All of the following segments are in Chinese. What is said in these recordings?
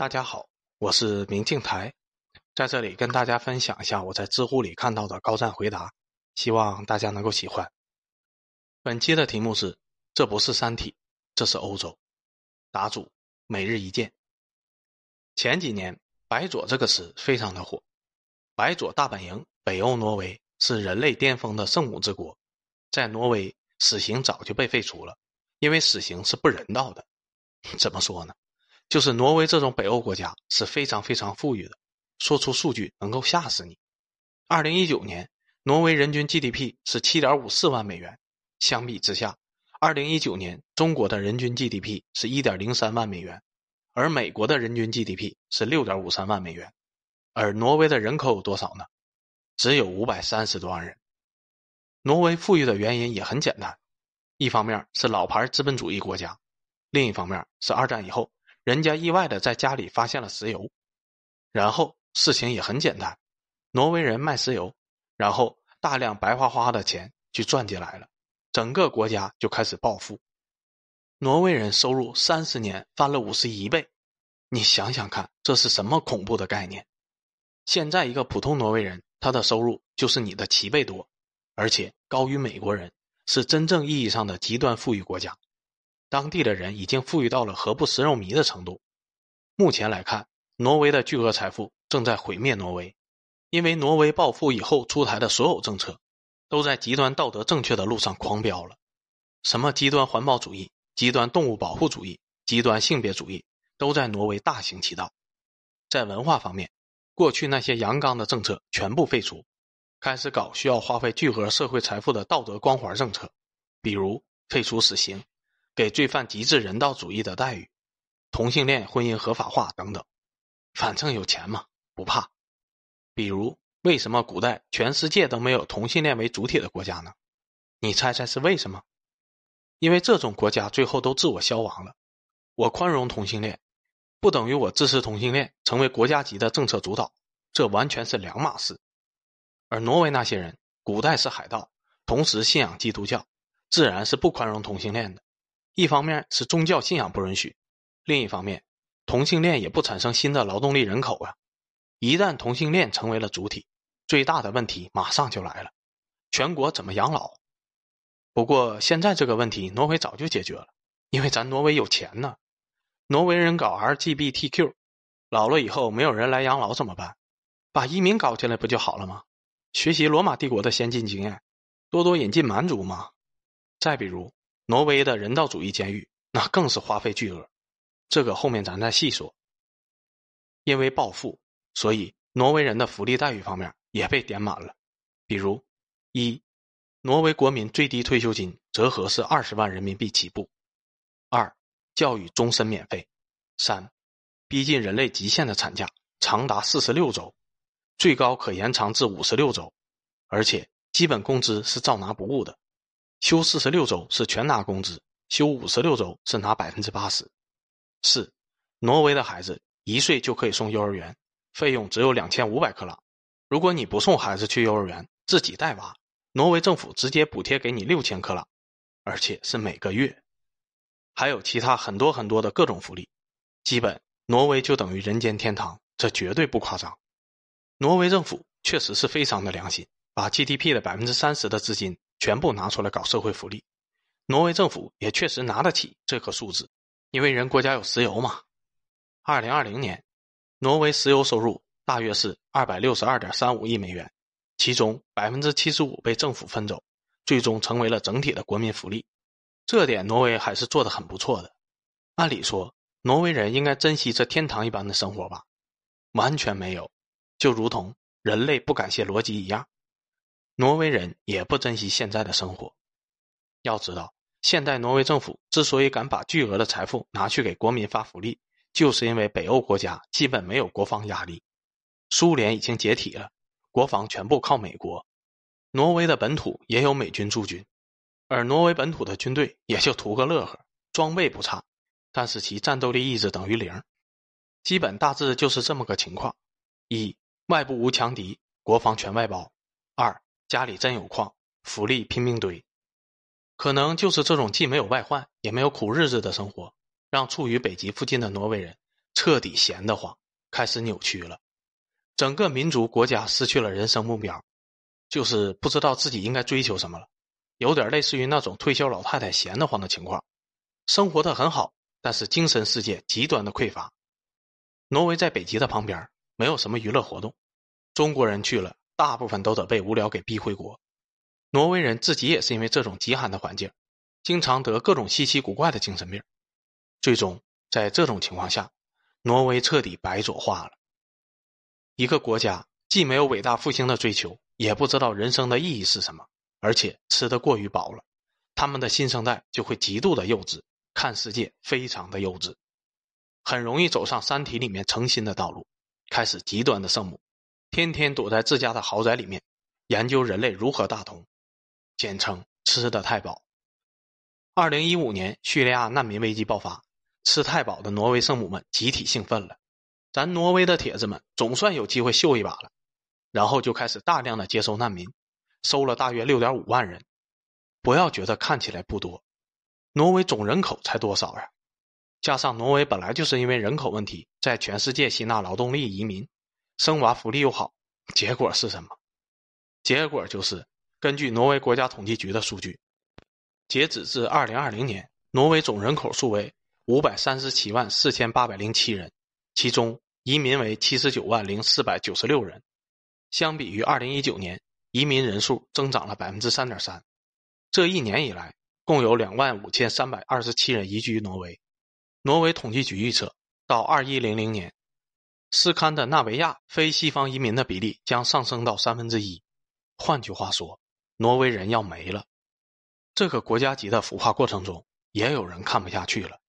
大家好，我是明镜台，在这里跟大家分享一下我在知乎里看到的高赞回答，希望大家能够喜欢。本期的题目是：这不是三体，这是欧洲。答主：每日一见。前几年“白左”这个词非常的火，白左大本营北欧挪威是人类巅峰的圣母之国，在挪威死刑早就被废除了，因为死刑是不人道的。怎么说呢？就是挪威这种北欧国家是非常非常富裕的，说出数据能够吓死你。二零一九年，挪威人均 GDP 是七点五四万美元，相比之下，二零一九年中国的人均 GDP 是一点零三万美元，而美国的人均 GDP 是六点五三万美元，而挪威的人口有多少呢？只有五百三十多万人。挪威富裕的原因也很简单，一方面是老牌资本主义国家，另一方面是二战以后。人家意外的在家里发现了石油，然后事情也很简单，挪威人卖石油，然后大量白花花的钱就赚进来了，整个国家就开始暴富。挪威人收入三十年翻了五十一倍，你想想看，这是什么恐怖的概念？现在一个普通挪威人，他的收入就是你的七倍多，而且高于美国人，是真正意义上的极端富裕国家。当地的人已经富裕到了何不食肉糜的程度。目前来看，挪威的巨额财富正在毁灭挪威，因为挪威暴富以后出台的所有政策，都在极端道德正确的路上狂飙了。什么极端环保主义、极端动物保护主义、极端性别主义，都在挪威大行其道。在文化方面，过去那些阳刚的政策全部废除，开始搞需要花费巨额社会财富的道德光环政策，比如废除死刑。给罪犯极致人道主义的待遇，同性恋婚姻合法化等等，反正有钱嘛，不怕。比如，为什么古代全世界都没有同性恋为主体的国家呢？你猜猜是为什么？因为这种国家最后都自我消亡了。我宽容同性恋，不等于我支持同性恋成为国家级的政策主导，这完全是两码事。而挪威那些人，古代是海盗，同时信仰基督教，自然是不宽容同性恋的。一方面是宗教信仰不允许，另一方面，同性恋也不产生新的劳动力人口啊。一旦同性恋成为了主体，最大的问题马上就来了：全国怎么养老？不过现在这个问题，挪威早就解决了，因为咱挪威有钱呢。挪威人搞 LGBTQ，老了以后没有人来养老怎么办？把移民搞进来不就好了吗？学习罗马帝国的先进经验，多多引进蛮族嘛。再比如。挪威的人道主义监狱，那更是花费巨额，这个后面咱再细说。因为暴富，所以挪威人的福利待遇方面也被点满了。比如，一，挪威国民最低退休金折合是二十万人民币起步；二，教育终身免费；三，逼近人类极限的产假长达四十六周，最高可延长至五十六周，而且基本工资是照拿不误的。休四十六周是全拿工资，休五十六周是拿百分之八十。四，挪威的孩子一岁就可以送幼儿园，费用只有两千五百克拉。如果你不送孩子去幼儿园，自己带娃，挪威政府直接补贴给你六千克拉，而且是每个月。还有其他很多很多的各种福利，基本挪威就等于人间天堂，这绝对不夸张。挪威政府确实是非常的良心，把 GDP 的百分之三十的资金。全部拿出来搞社会福利，挪威政府也确实拿得起这个数字，因为人国家有石油嘛。二零二零年，挪威石油收入大约是二百六十二点三五亿美元，其中百分之七十五被政府分走，最终成为了整体的国民福利。这点挪威还是做得很不错的。按理说，挪威人应该珍惜这天堂一般的生活吧？完全没有，就如同人类不感谢逻辑一样。挪威人也不珍惜现在的生活。要知道，现代挪威政府之所以敢把巨额的财富拿去给国民发福利，就是因为北欧国家基本没有国防压力，苏联已经解体了，国防全部靠美国。挪威的本土也有美军驻军，而挪威本土的军队也就图个乐呵，装备不差，但是其战斗力一直等于零。基本大致就是这么个情况：一、外部无强敌，国防全外包；二、家里真有矿，福利拼命堆，可能就是这种既没有外患，也没有苦日子的生活，让处于北极附近的挪威人彻底闲得慌，开始扭曲了。整个民族国家失去了人生目标，就是不知道自己应该追求什么了，有点类似于那种退休老太太闲得慌的情况，生活的很好，但是精神世界极端的匮乏。挪威在北极的旁边，没有什么娱乐活动，中国人去了，大部分都得被无聊给逼回国。挪威人自己也是因为这种极寒的环境，经常得各种稀奇古怪的精神病，最终在这种情况下，挪威彻底白左化了。一个国家既没有伟大复兴的追求，也不知道人生的意义是什么，而且吃得过于饱了，他们的新生代就会极度的幼稚，看世界非常的幼稚，很容易走上《三体》里面成心的道路，开始极端的圣母，天天躲在自家的豪宅里面，研究人类如何大同，简称吃的太饱。二零一五年叙利亚难民危机爆发，吃太饱的挪威圣母们集体兴奋了。咱挪威的铁子们总算有机会秀一把了，然后就开始大量的接收难民，收了大约六点五万人。不要觉得看起来不多，挪威总人口才多少呀？加上挪威本来就是因为人口问题，在全世界吸纳劳动力移民，生娃福利又好，结果是什么？结果就是根据挪威国家统计局的数据，截止至二零二零年，挪威总人口数为五百三十七万四千八百零七人。其中移民为七十九万零四百九十六人，相比于二零一九年，移民人数增长了百分之三点三。这一年以来，共有两万五千三百二十七人移居挪威。挪威统计局预测，到二一零零年，斯堪的纳维亚非西方移民的比例将上升到三分之一。换句话说，挪威人要没了。这个国家级的腐化过程中，也有人看不下去了。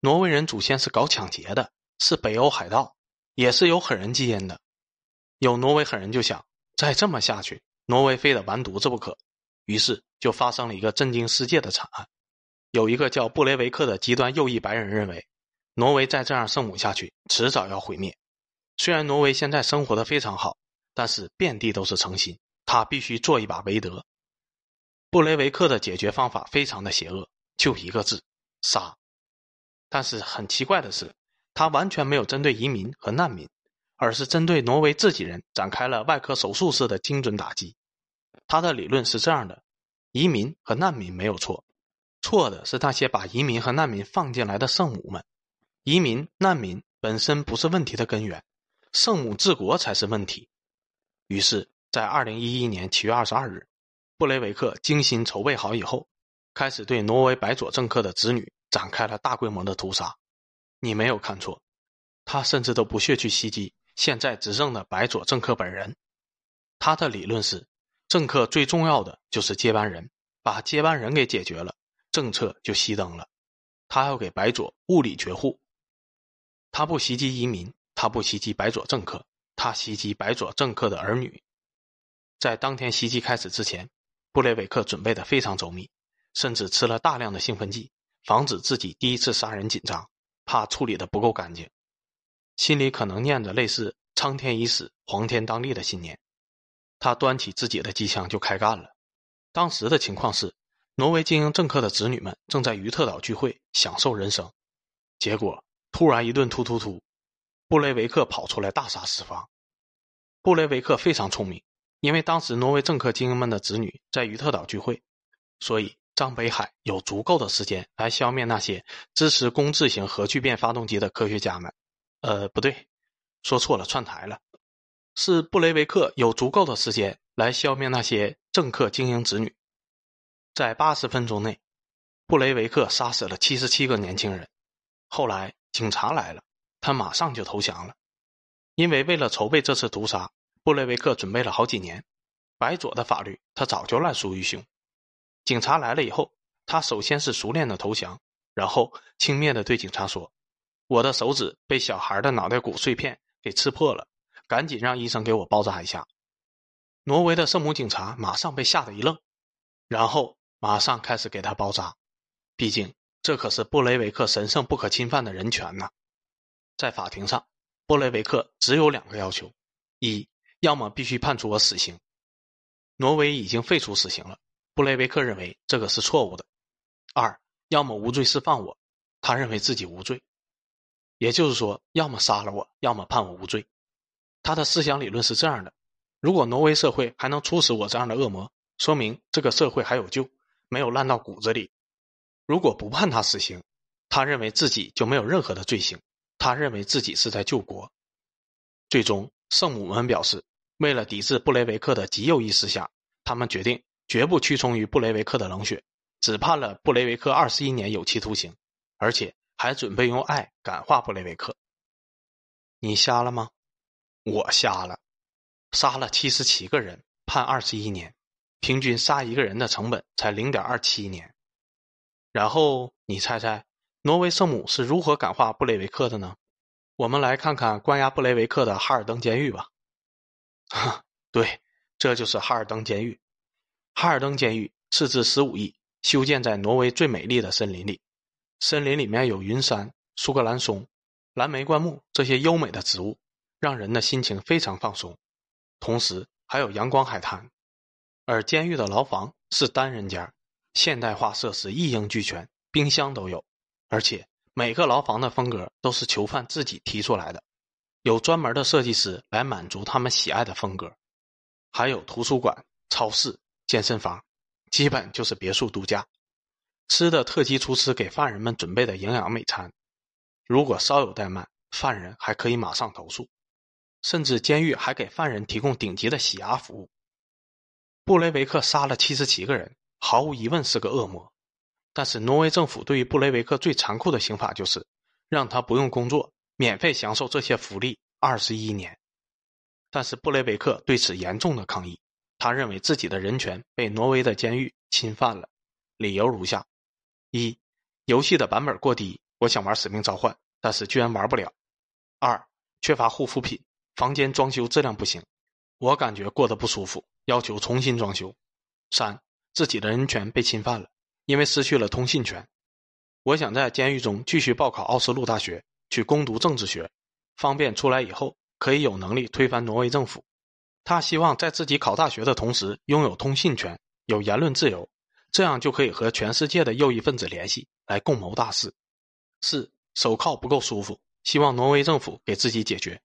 挪威人祖先是搞抢劫的。是北欧海盗，也是有狠人基因的。有挪威狠人就想，再这么下去，挪威非得完犊子不可。于是就发生了一个震惊世界的惨案。有一个叫布雷维克的极端右翼白人认为，挪威再这样圣母下去，迟早要毁灭。虽然挪威现在生活的非常好，但是遍地都是诚心，他必须做一把韦德。布雷维克的解决方法非常的邪恶，就一个字：杀。但是很奇怪的是。他完全没有针对移民和难民，而是针对挪威自己人展开了外科手术式的精准打击。他的理论是这样的：移民和难民没有错，错的是那些把移民和难民放进来的圣母们。移民、难民本身不是问题的根源，圣母治国才是问题。于是，在二零一一年七月二十二日，布雷维克精心筹备好以后，开始对挪威白左政客的子女展开了大规模的屠杀。你没有看错，他甚至都不屑去袭击现在执政的白左政客本人。他的理论是，政客最重要的就是接班人，把接班人给解决了，政策就熄灯了。他要给白左物理绝户。他不袭击移民，他不袭击白左政客，他袭击白左政客的儿女。在当天袭击开始之前，布雷维克准备的非常周密，甚至吃了大量的兴奋剂，防止自己第一次杀人紧张。怕处理的不够干净，心里可能念着类似“苍天已死，黄天当立”的信念。他端起自己的机枪就开干了。当时的情况是，挪威精英政客的子女们正在于特岛聚会，享受人生。结果突然一顿突突突，布雷维克跑出来大杀四方。布雷维克非常聪明，因为当时挪威政客精英们的子女在于特岛聚会，所以。张北海有足够的时间来消灭那些支持工字型核聚变发动机的科学家们。呃，不对，说错了，串台了。是布雷维克有足够的时间来消灭那些政客精英子女。在八十分钟内，布雷维克杀死了七十七个年轻人。后来警察来了，他马上就投降了。因为为了筹备这次屠杀，布雷维克准备了好几年。白左的法律他早就烂熟于胸。警察来了以后，他首先是熟练的投降，然后轻蔑的对警察说：“我的手指被小孩的脑袋骨碎片给刺破了，赶紧让医生给我包扎一下。”挪威的圣母警察马上被吓得一愣，然后马上开始给他包扎。毕竟这可是布雷维克神圣不可侵犯的人权呐！在法庭上，布雷维克只有两个要求：一，要么必须判处我死刑。挪威已经废除死刑了。布雷维克认为这个是错误的。二，要么无罪释放我，他认为自己无罪。也就是说，要么杀了我，要么判我无罪。他的思想理论是这样的：如果挪威社会还能处死我这样的恶魔，说明这个社会还有救，没有烂到骨子里；如果不判他死刑，他认为自己就没有任何的罪行，他认为自己是在救国。最终，圣母们表示，为了抵制布雷维克的极右翼思想，他们决定绝不屈从于布雷维克的冷血，只判了布雷维克二十一年有期徒刑，而且还准备用爱感化布雷维克。你瞎了吗？我瞎了。杀了七十七个人，判二十一年，平均杀一个人的成本才零点二七年。然后你猜猜，挪威圣母是如何感化布雷维克的呢？我们来看看关押布雷维克的哈尔登监狱吧。哈，对，这就是哈尔登监狱。哈尔登监狱斥资十五亿，修建在挪威最美丽的森林里。森林里面有云杉、苏格兰松、蓝莓灌木这些优美的植物，让人的心情非常放松。同时还有阳光海滩。而监狱的牢房是单人间，现代化设施一应俱全，冰箱都有，而且。每个牢房的风格都是囚犯自己提出来的，有专门的设计师来满足他们喜爱的风格，还有图书馆、超市、健身房，基本就是别墅度假。吃的特级厨师给犯人们准备的营养美餐，如果稍有怠慢，犯人还可以马上投诉。甚至监狱还给犯人提供顶级的洗牙服务。布雷维克杀了七十七个人，毫无疑问是个恶魔。但是，挪威政府对于布雷维克最残酷的刑罚就是让他不用工作，免费享受这些福利二十一年。但是，布雷维克对此严重的抗议，他认为自己的人权被挪威的监狱侵犯了。理由如下：一、游戏的版本过低，我想玩《使命召唤》，但是居然玩不了；二、缺乏护肤品，房间装修质量不行，我感觉过得不舒服，要求重新装修；三、自己的人权被侵犯了。因为失去了通信权，我想在监狱中继续报考奥斯陆大学，去攻读政治学，方便出来以后可以有能力推翻挪威政府。他希望在自己考大学的同时拥有通信权，有言论自由，这样就可以和全世界的右翼分子联系，来共谋大事。四手铐不够舒服，希望挪威政府给自己解决。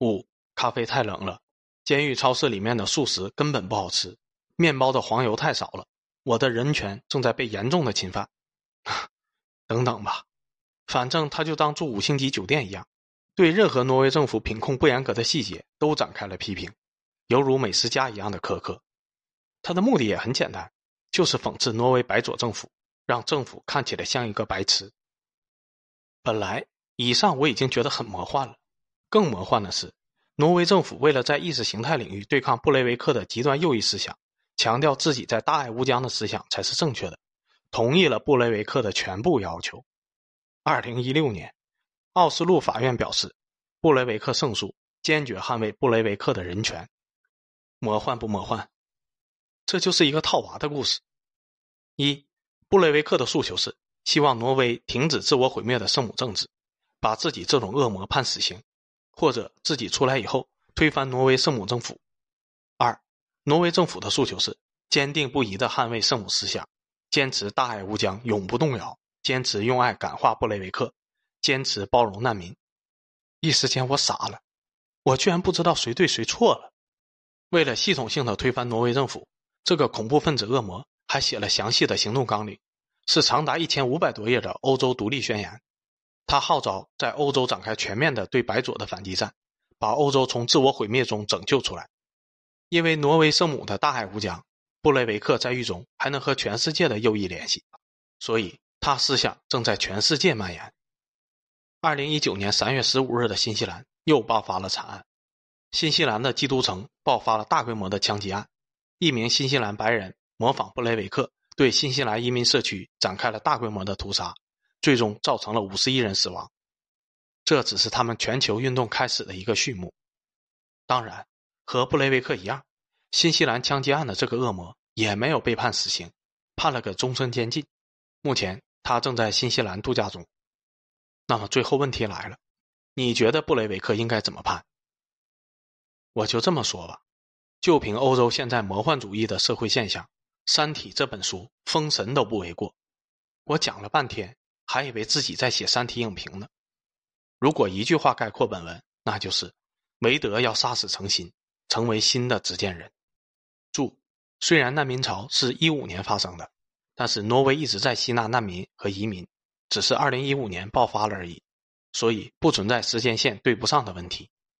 五咖啡太冷了，监狱超市里面的素食根本不好吃，面包的黄油太少了。我的人权正在被严重的侵犯，等等吧，反正他就当住五星级酒店一样，对任何挪威政府品控不严格的细节都展开了批评，犹如美食家一样的苛刻。他的目的也很简单，就是讽刺挪威白左政府，让政府看起来像一个白痴。本来以上我已经觉得很魔幻了，更魔幻的是，挪威政府为了在意识形态领域对抗布雷维克的极端右翼思想。强调自己在大爱无疆的思想才是正确的，同意了布雷维克的全部要求。二零一六年，奥斯陆法院表示，布雷维克胜诉，坚决捍卫布雷维克的人权。魔幻不魔幻？这就是一个套娃的故事。一，布雷维克的诉求是希望挪威停止自我毁灭的圣母政治，把自己这种恶魔判死刑，或者自己出来以后推翻挪威圣母政府。挪威政府的诉求是坚定不移地捍卫圣母思想，坚持大爱无疆，永不动摇，坚持用爱感化布雷维克，坚持包容难民。一时间我傻了，我居然不知道谁对谁错了。为了系统性的推翻挪威政府，这个恐怖分子恶魔还写了详细的行动纲领，是长达一千五百多页的欧洲独立宣言。他号召在欧洲展开全面的对白左的反击战，把欧洲从自我毁灭中拯救出来。因为挪威圣母的大海无疆，布雷维克在狱中还能和全世界的右翼联系，所以他思想正在全世界蔓延。二零一九年三月十五日的新西兰又爆发了惨案，新西兰的基督城爆发了大规模的枪击案，一名新西兰白人模仿布雷维克对新西兰移民社区展开了大规模的屠杀，最终造成了五十一人死亡。这只是他们全球运动开始的一个序幕，当然。和布雷维克一样，新西兰枪击案的这个恶魔也没有被判死刑，判了个终身监禁。目前他正在新西兰度假中。那么最后问题来了，你觉得布雷维克应该怎么判？我就这么说吧，就凭欧洲现在魔幻主义的社会现象，《三体》这本书封神都不为过。我讲了半天，还以为自己在写《三体》影评呢。如果一句话概括本文，那就是韦德要杀死诚心，成为新的执剑人。注：虽然难民潮是一五年发生的，但是挪威一直在吸纳难民和移民，只是二零一五年爆发了而已，所以不存在时间线对不上的问题。